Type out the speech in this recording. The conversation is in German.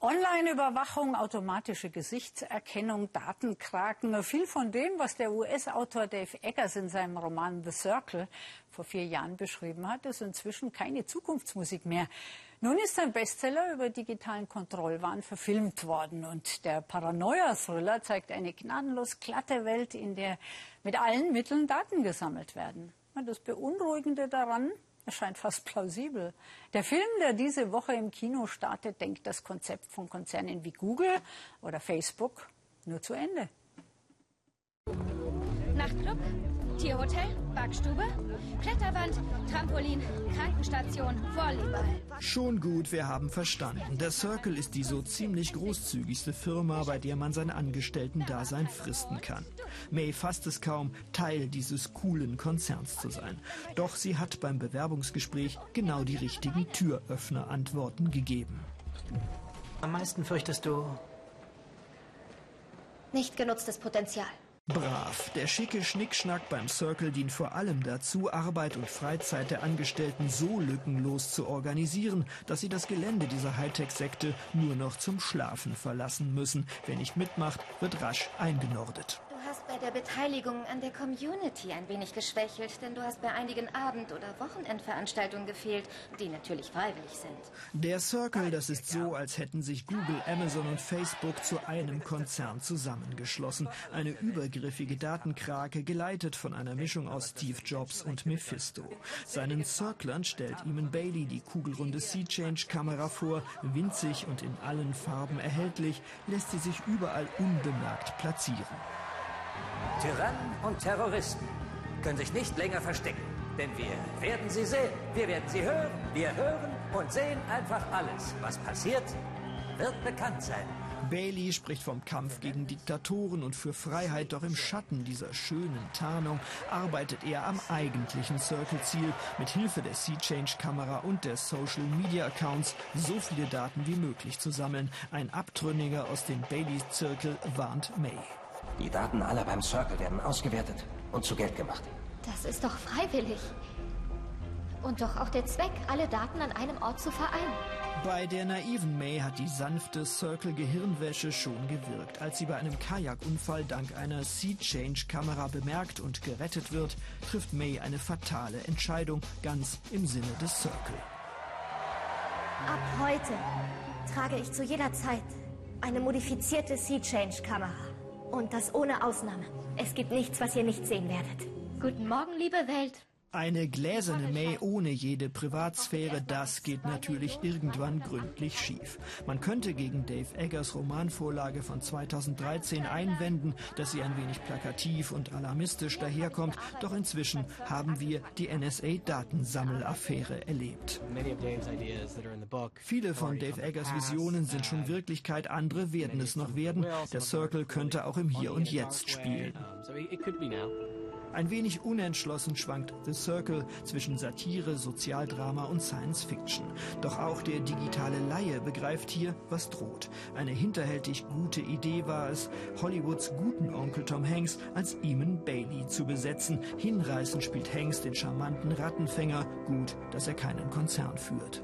Online-Überwachung, automatische Gesichtserkennung, Datenkraken, viel von dem, was der US-Autor Dave Eggers in seinem Roman The Circle vor vier Jahren beschrieben hat, ist inzwischen keine Zukunftsmusik mehr. Nun ist sein Bestseller über digitalen Kontrollwahn verfilmt worden und der Paranoia-Thriller zeigt eine gnadenlos glatte Welt, in der mit allen Mitteln Daten gesammelt werden. Das Beunruhigende daran, erscheint fast plausibel. Der Film, der diese Woche im Kino startet, denkt das Konzept von Konzernen wie Google oder Facebook nur zu Ende. Nachtclub, Tierhotel, Backstube, Kletterwand, Trampolin, Krankenstation, Volleyball. Schon gut, wir haben verstanden. Der Circle ist die so ziemlich großzügigste Firma, bei der man sein Angestellten-Dasein fristen kann. May fasst es kaum, Teil dieses coolen Konzerns zu sein. Doch sie hat beim Bewerbungsgespräch genau die richtigen Türöffner-Antworten gegeben. Am meisten fürchtest du nicht genutztes Potenzial. Brav. Der schicke Schnickschnack beim Circle dient vor allem dazu, Arbeit und Freizeit der Angestellten so lückenlos zu organisieren, dass sie das Gelände dieser Hightech-Sekte nur noch zum Schlafen verlassen müssen. Wer nicht mitmacht, wird rasch eingenordet bei der Beteiligung an der Community ein wenig geschwächelt, denn du hast bei einigen Abend- oder Wochenendveranstaltungen gefehlt, die natürlich freiwillig sind. Der Circle, das ist so, als hätten sich Google, Amazon und Facebook zu einem Konzern zusammengeschlossen. Eine übergriffige Datenkrake, geleitet von einer Mischung aus Steve Jobs und Mephisto. Seinen Circlern stellt Eamon Bailey die kugelrunde Sea-Change-Kamera vor. Winzig und in allen Farben erhältlich, lässt sie sich überall unbemerkt platzieren. Tyrannen und Terroristen können sich nicht länger verstecken. Denn wir werden sie sehen, wir werden sie hören, wir hören und sehen einfach alles. Was passiert, wird bekannt sein. Bailey spricht vom Kampf gegen Diktatoren und für Freiheit, doch im Schatten dieser schönen Tarnung arbeitet er am eigentlichen Circle-Ziel, mit Hilfe der Sea-Change-Kamera und der Social-Media-Accounts so viele Daten wie möglich zu sammeln. Ein Abtrünniger aus dem Bailey-Zirkel warnt May. Die Daten aller beim Circle werden ausgewertet und zu Geld gemacht. Das ist doch freiwillig. Und doch auch der Zweck, alle Daten an einem Ort zu vereinen. Bei der naiven May hat die sanfte Circle-Gehirnwäsche schon gewirkt. Als sie bei einem Kajakunfall dank einer Sea-Change-Kamera bemerkt und gerettet wird, trifft May eine fatale Entscheidung, ganz im Sinne des Circle. Ab heute trage ich zu jeder Zeit eine modifizierte Sea-Change-Kamera. Und das ohne Ausnahme. Es gibt nichts, was ihr nicht sehen werdet. Guten Morgen, liebe Welt. Eine gläserne May ohne jede Privatsphäre, das geht natürlich irgendwann gründlich schief. Man könnte gegen Dave Eggers Romanvorlage von 2013 einwenden, dass sie ein wenig plakativ und alarmistisch daherkommt, doch inzwischen haben wir die NSA-Datensammelaffäre erlebt. Viele von Dave Eggers Visionen sind schon Wirklichkeit, andere werden es noch werden. Der Circle könnte auch im Hier und Jetzt spielen. Ein wenig unentschlossen schwankt The Circle zwischen Satire, Sozialdrama und Science Fiction. Doch auch der digitale Laie begreift hier, was droht. Eine hinterhältig gute Idee war es, Hollywoods guten Onkel Tom Hanks als Eamon Bailey zu besetzen. Hinreißend spielt Hanks den charmanten Rattenfänger. Gut, dass er keinen Konzern führt.